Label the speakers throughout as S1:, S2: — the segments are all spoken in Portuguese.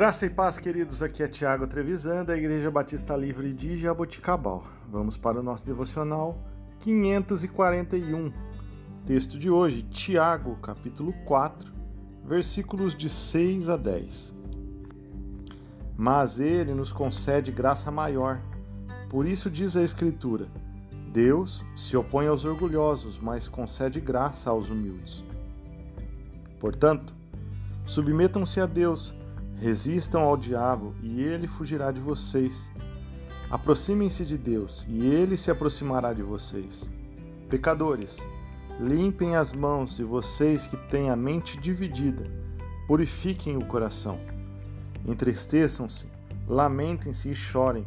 S1: Graça e paz, queridos. Aqui é Tiago Trevisan, da Igreja Batista Livre de Jaboticabal. Vamos para o nosso devocional 541. Texto de hoje, Tiago, capítulo 4, versículos de 6 a 10. Mas ele nos concede graça maior. Por isso diz a Escritura: Deus se opõe aos orgulhosos, mas concede graça aos humildes. Portanto, submetam-se a Deus Resistam ao diabo e ele fugirá de vocês. Aproximem-se de Deus e ele se aproximará de vocês. Pecadores, limpem as mãos e vocês que têm a mente dividida, purifiquem o coração. Entristeçam-se, lamentem-se e chorem.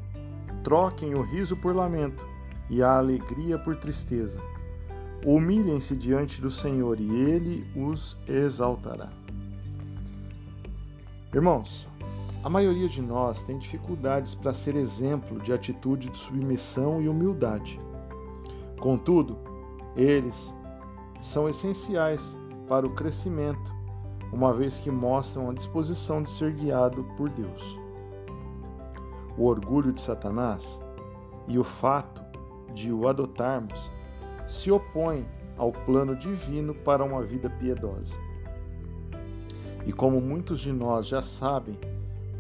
S1: Troquem o riso por lamento e a alegria por tristeza. Humilhem-se diante do Senhor e ele os exaltará. Irmãos, a maioria de nós tem dificuldades para ser exemplo de atitude de submissão e humildade. Contudo, eles são essenciais para o crescimento, uma vez que mostram a disposição de ser guiado por Deus. O orgulho de Satanás e o fato de o adotarmos se opõem ao plano divino para uma vida piedosa. E como muitos de nós já sabem,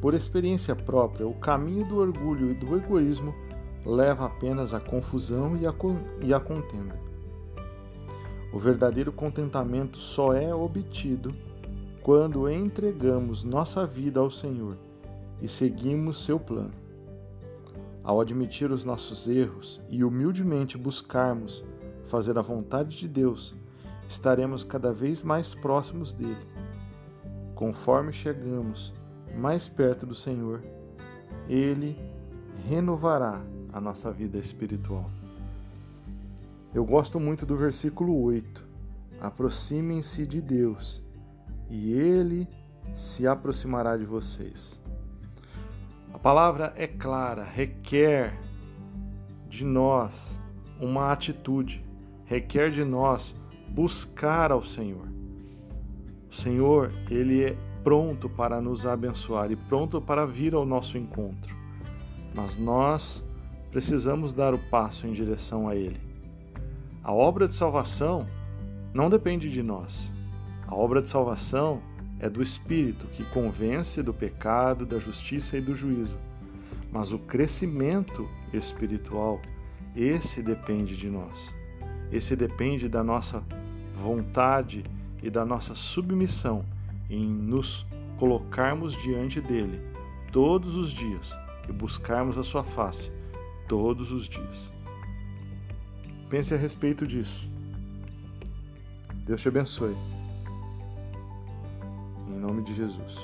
S1: por experiência própria, o caminho do orgulho e do egoísmo leva apenas à confusão e à, e à contenda. O verdadeiro contentamento só é obtido quando entregamos nossa vida ao Senhor e seguimos seu plano. Ao admitir os nossos erros e humildemente buscarmos fazer a vontade de Deus, estaremos cada vez mais próximos dele Conforme chegamos mais perto do Senhor, Ele renovará a nossa vida espiritual. Eu gosto muito do versículo 8. Aproximem-se de Deus e Ele se aproximará de vocês. A palavra é clara, requer de nós uma atitude, requer de nós buscar ao Senhor. O Senhor, ele é pronto para nos abençoar e pronto para vir ao nosso encontro. Mas nós precisamos dar o passo em direção a ele. A obra de salvação não depende de nós. A obra de salvação é do Espírito que convence do pecado, da justiça e do juízo. Mas o crescimento espiritual, esse depende de nós. Esse depende da nossa vontade e da nossa submissão em nos colocarmos diante dele todos os dias e buscarmos a sua face todos os dias. Pense a respeito disso. Deus te abençoe. Em nome de Jesus.